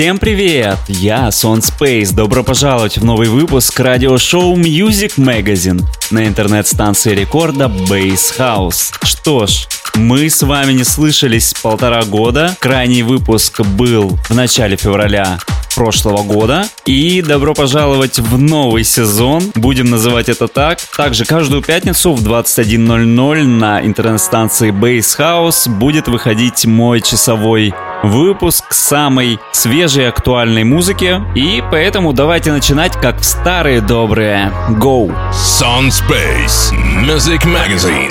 Всем привет! Я Сон Space. Добро пожаловать в новый выпуск радиошоу Music Magazine на интернет-станции рекорда Base House. Что ж, мы с вами не слышались полтора года. Крайний выпуск был в начале февраля прошлого года. И добро пожаловать в новый сезон, будем называть это так. Также каждую пятницу в 21.00 на интернет-станции Base House будет выходить мой часовой выпуск самой свежей актуальной музыки. И поэтому давайте начинать как в старые добрые. Go! Sun Space Music Magazine.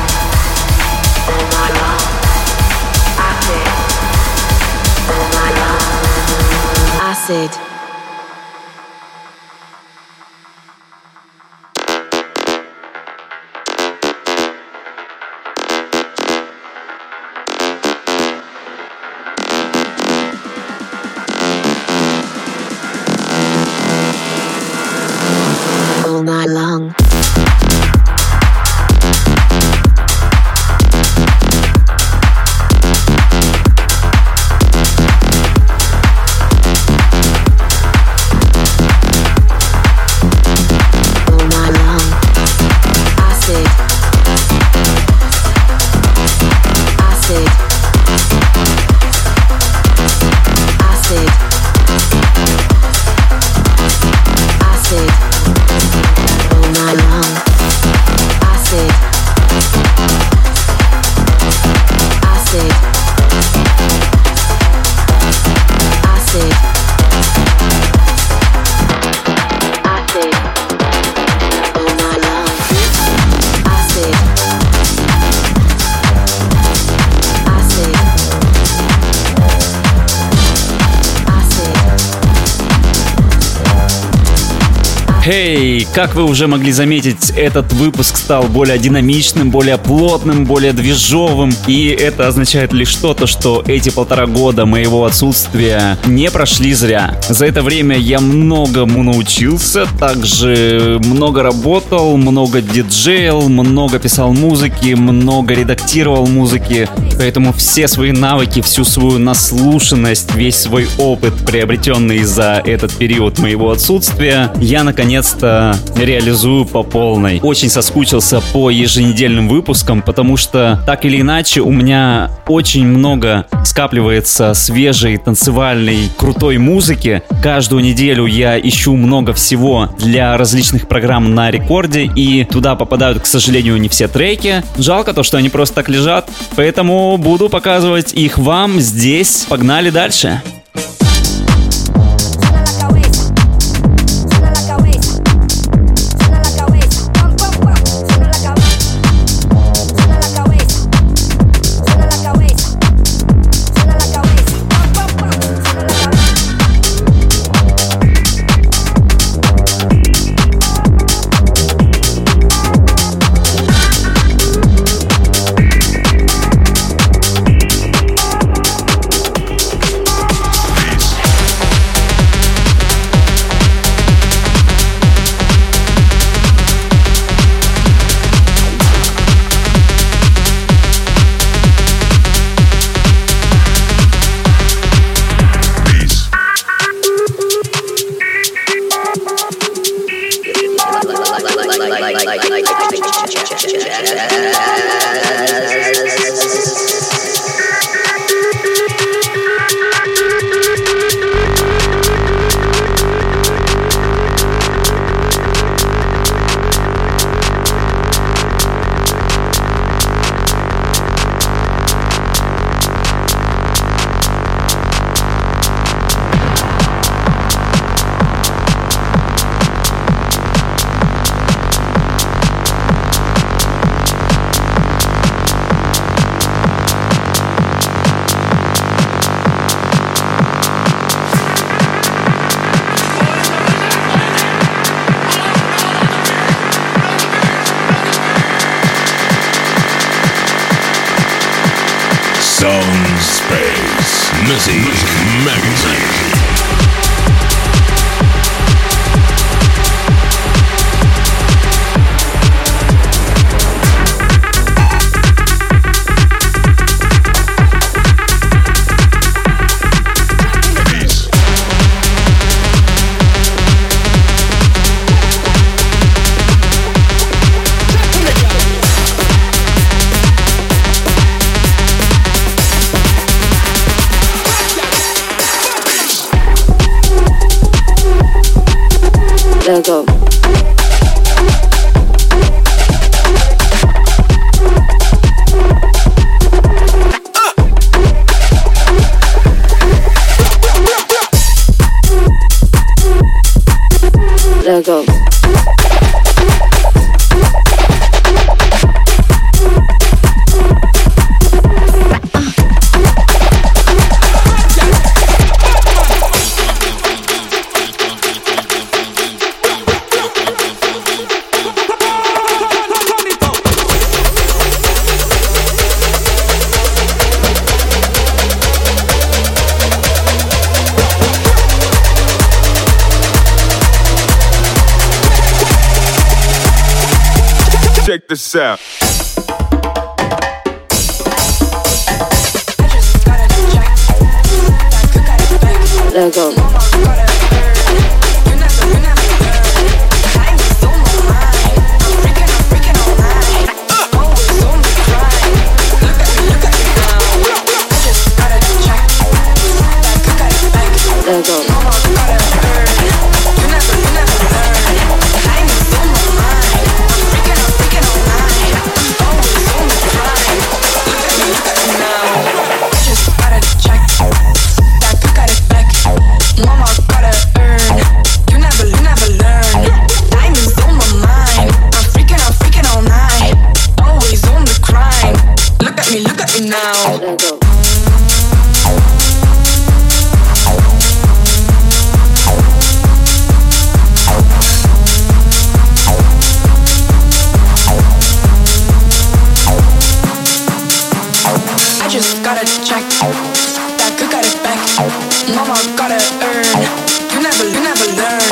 Acid. All night long. Хей, как вы уже могли заметить, этот выпуск стал более динамичным, более плотным, более движовым. И это означает лишь то, что эти полтора года моего отсутствия не прошли зря. За это время я многому научился, также много работал, много диджейл, много писал музыки, много редактировал музыки. Поэтому все свои навыки, всю свою наслушанность, весь свой опыт, приобретенный за этот период моего отсутствия, я наконец-то реализую по полной. Очень соскучился по еженедельным выпускам, потому что так или иначе у меня очень много скапливается свежей, танцевальной, крутой музыки. Каждую неделю я ищу много всего для различных программ на рекорде, и туда попадают, к сожалению, не все треки. Жалко то, что они просто так лежат, поэтому буду показывать их вам здесь. Погнали дальше. Suena yeah. Logo. this out. Go. Learn.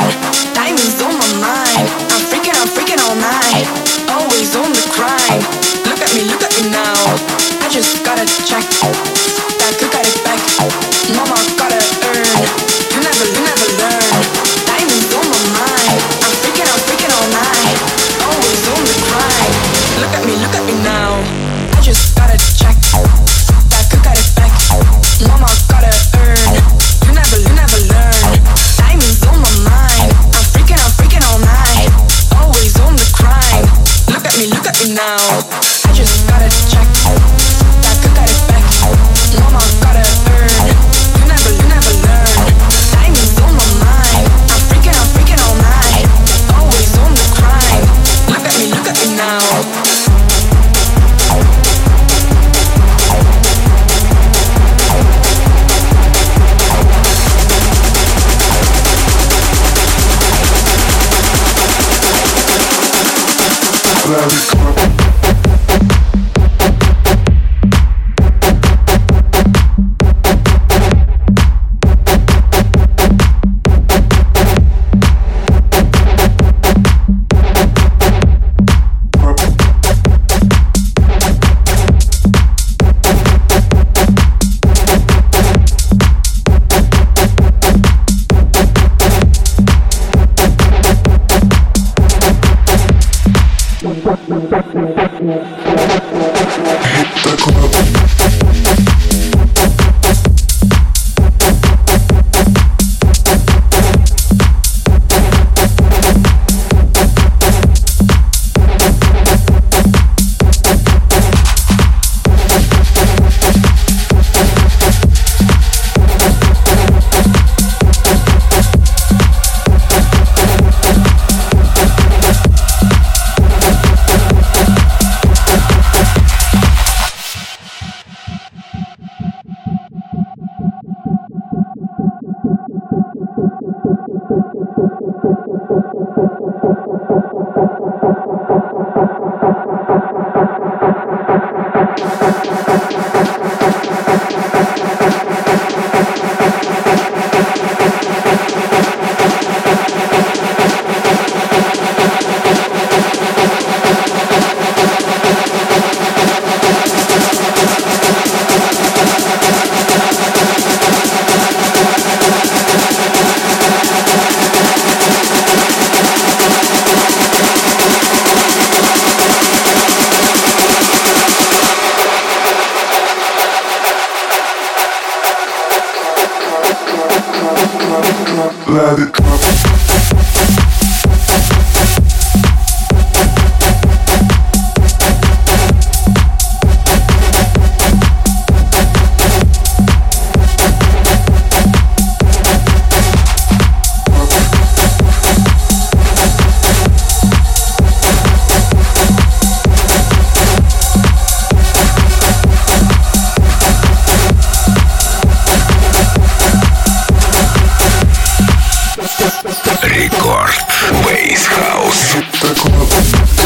Рекорд. Бейс Хаус.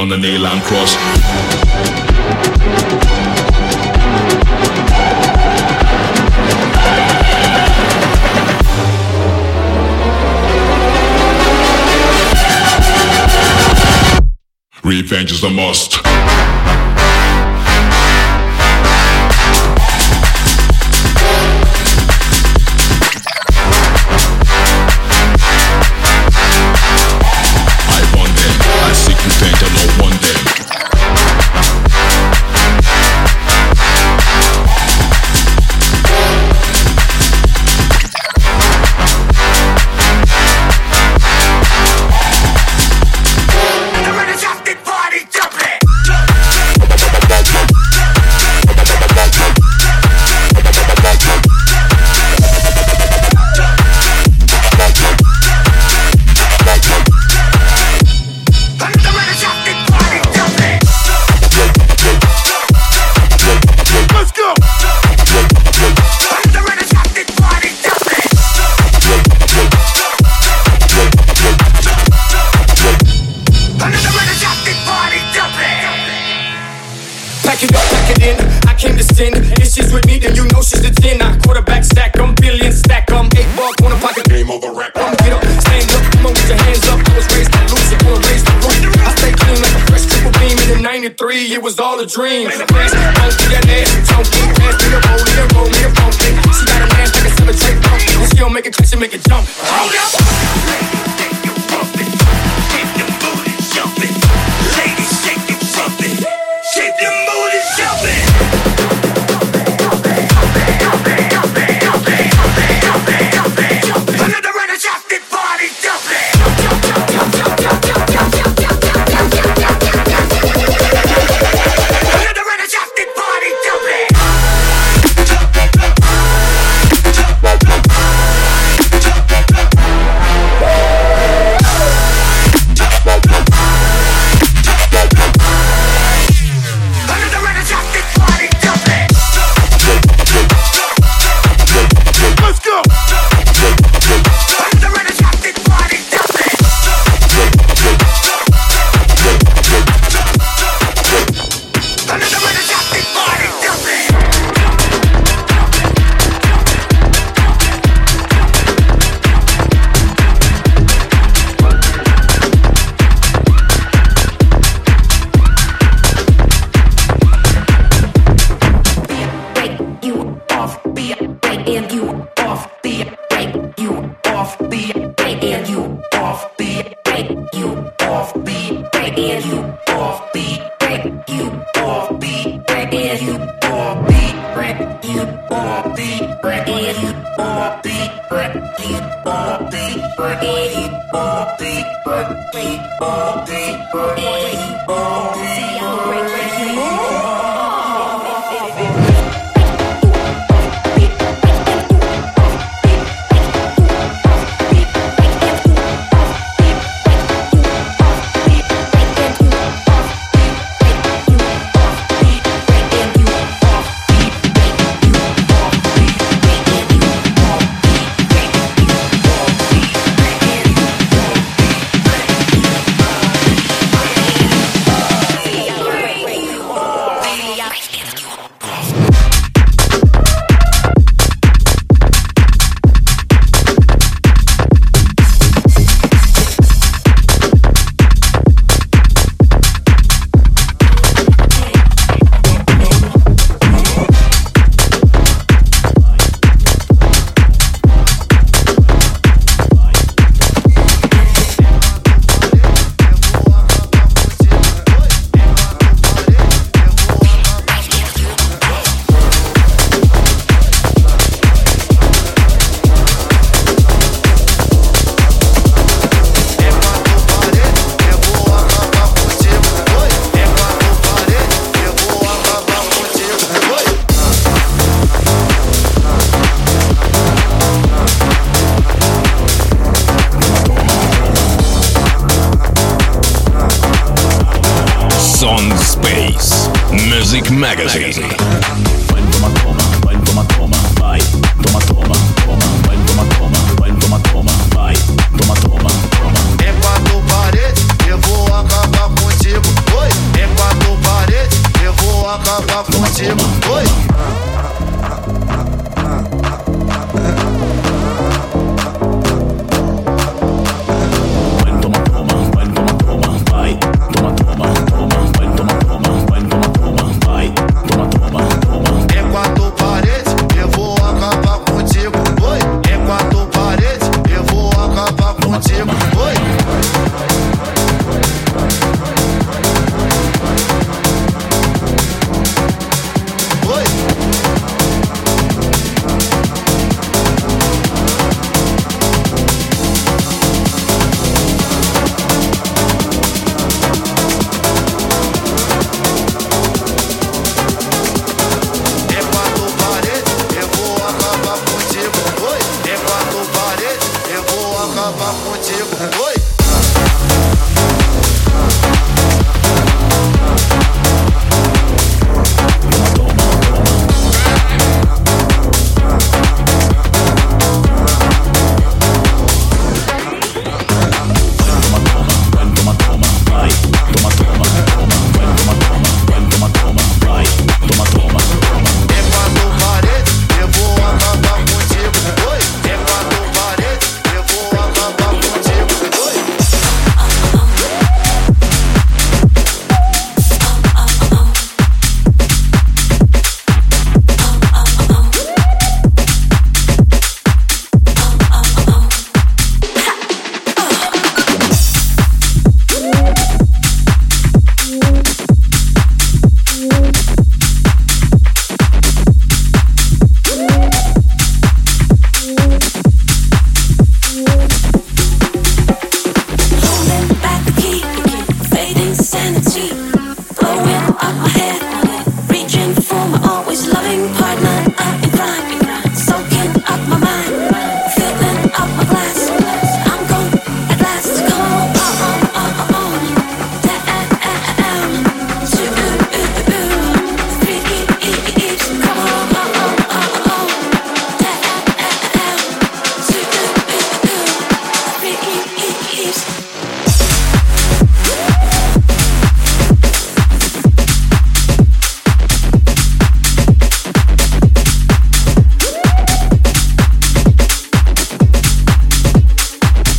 On the nail and cross. Revenge is a must.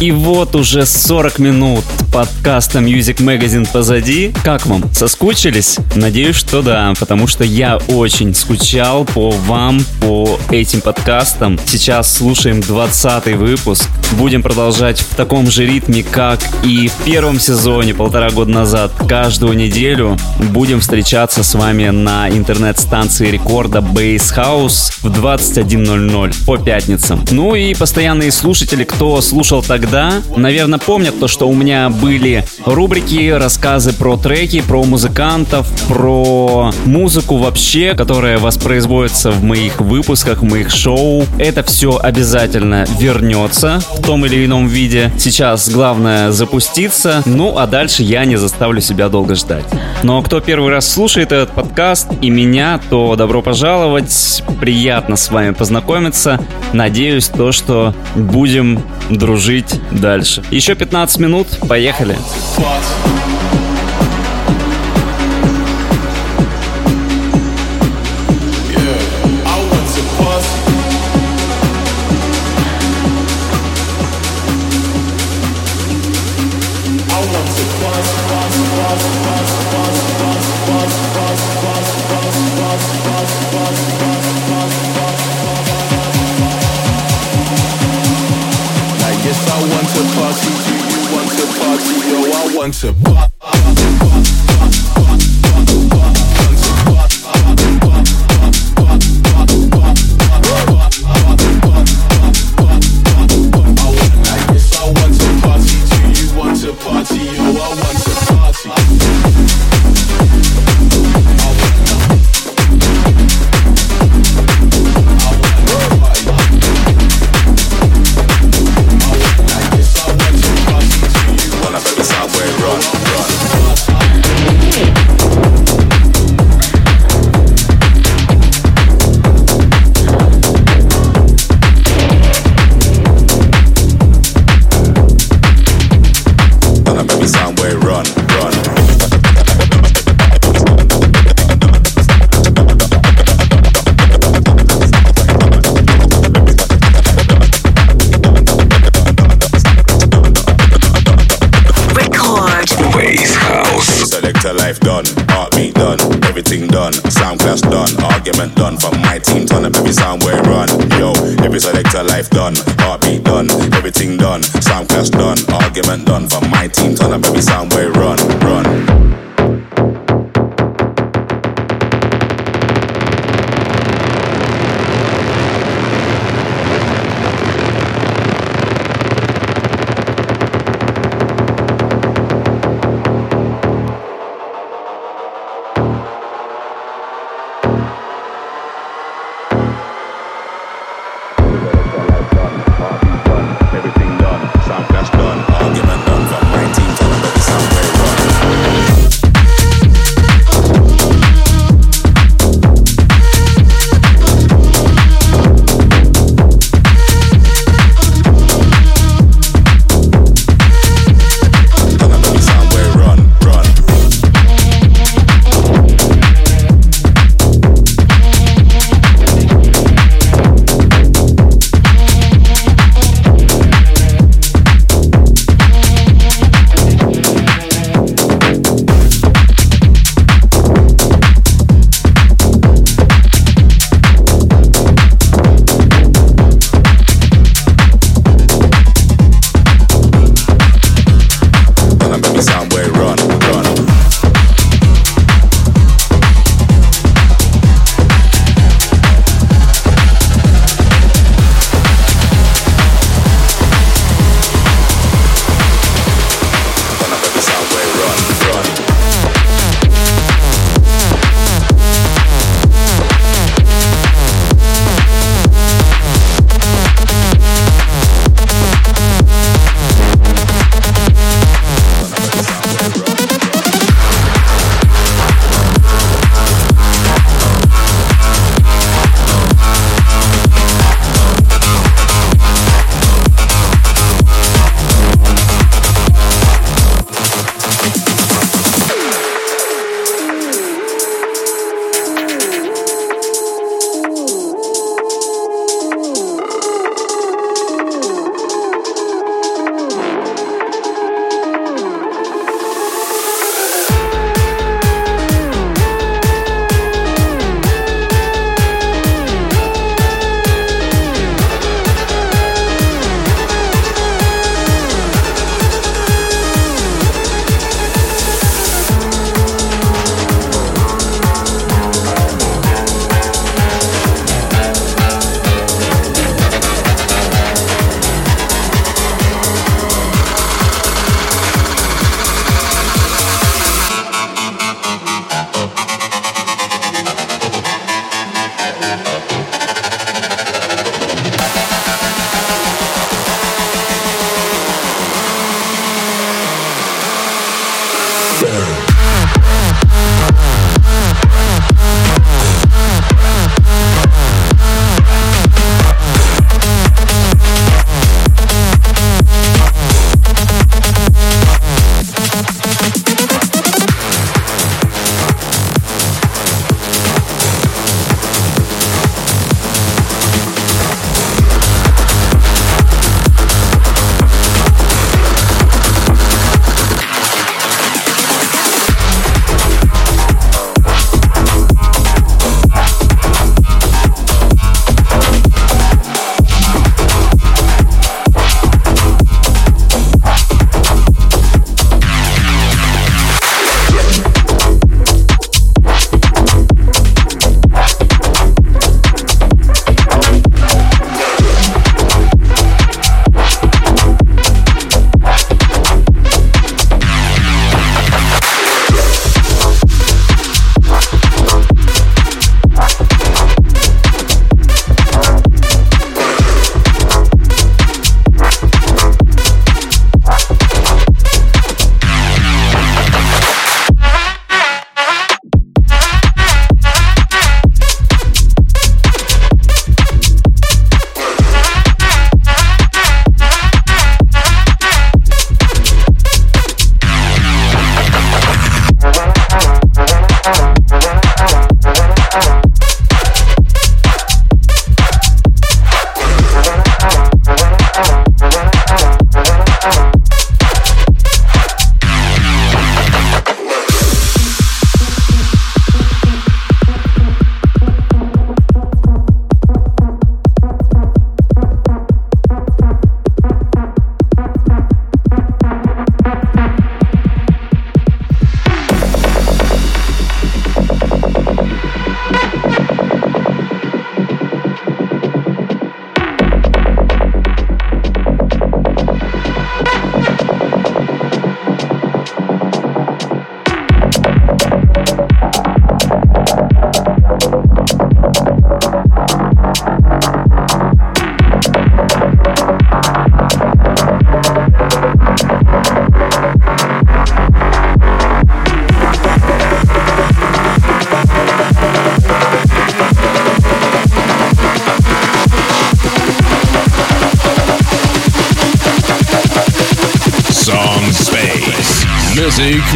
И вот уже 40 минут подкаста Music Magazine позади. Как вам? Соскучились? Надеюсь, что да, потому что я очень скучал по вам, по этим подкастам. Сейчас слушаем 20 выпуск. Будем продолжать в таком же ритме, как и в первом сезоне полтора года назад. Каждую неделю будем встречаться с вами на интернет-станции рекорда Base House в 21.00 по пятницам. Ну и постоянные слушатели, кто слушал тогда наверное, помнят то, что у меня были рубрики, рассказы про треки, про музыкантов, про музыку вообще, которая воспроизводится в моих выпусках, в моих шоу. Это все обязательно вернется в том или ином виде. Сейчас главное запуститься, ну а дальше я не заставлю себя долго ждать. Но кто первый раз слушает этот подкаст и меня, то добро пожаловать. Приятно с вами познакомиться. Надеюсь, то, что будем дружить дальше. Еще 15 минут, поехали. want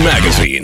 Magazine.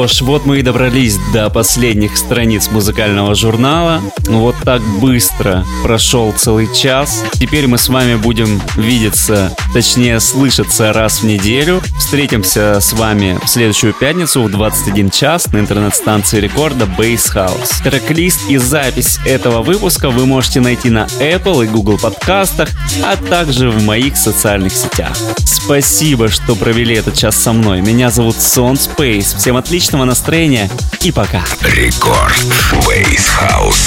Что ж, вот мы и добрались до последних страниц музыкального журнала. Вот так быстро прошел целый час. Теперь мы с вами будем видеться, точнее слышаться раз в неделю. Встретимся с вами в следующую пятницу в 21 час на интернет-станции рекорда Bass House. Трек-лист и запись этого выпуска вы можете найти на Apple и Google подкастах, а также в моих социальных сетях. Спасибо, что провели этот час со мной. Меня зовут Сон Space. Всем отличного настроения и пока. Рекорд Бейс Хаус.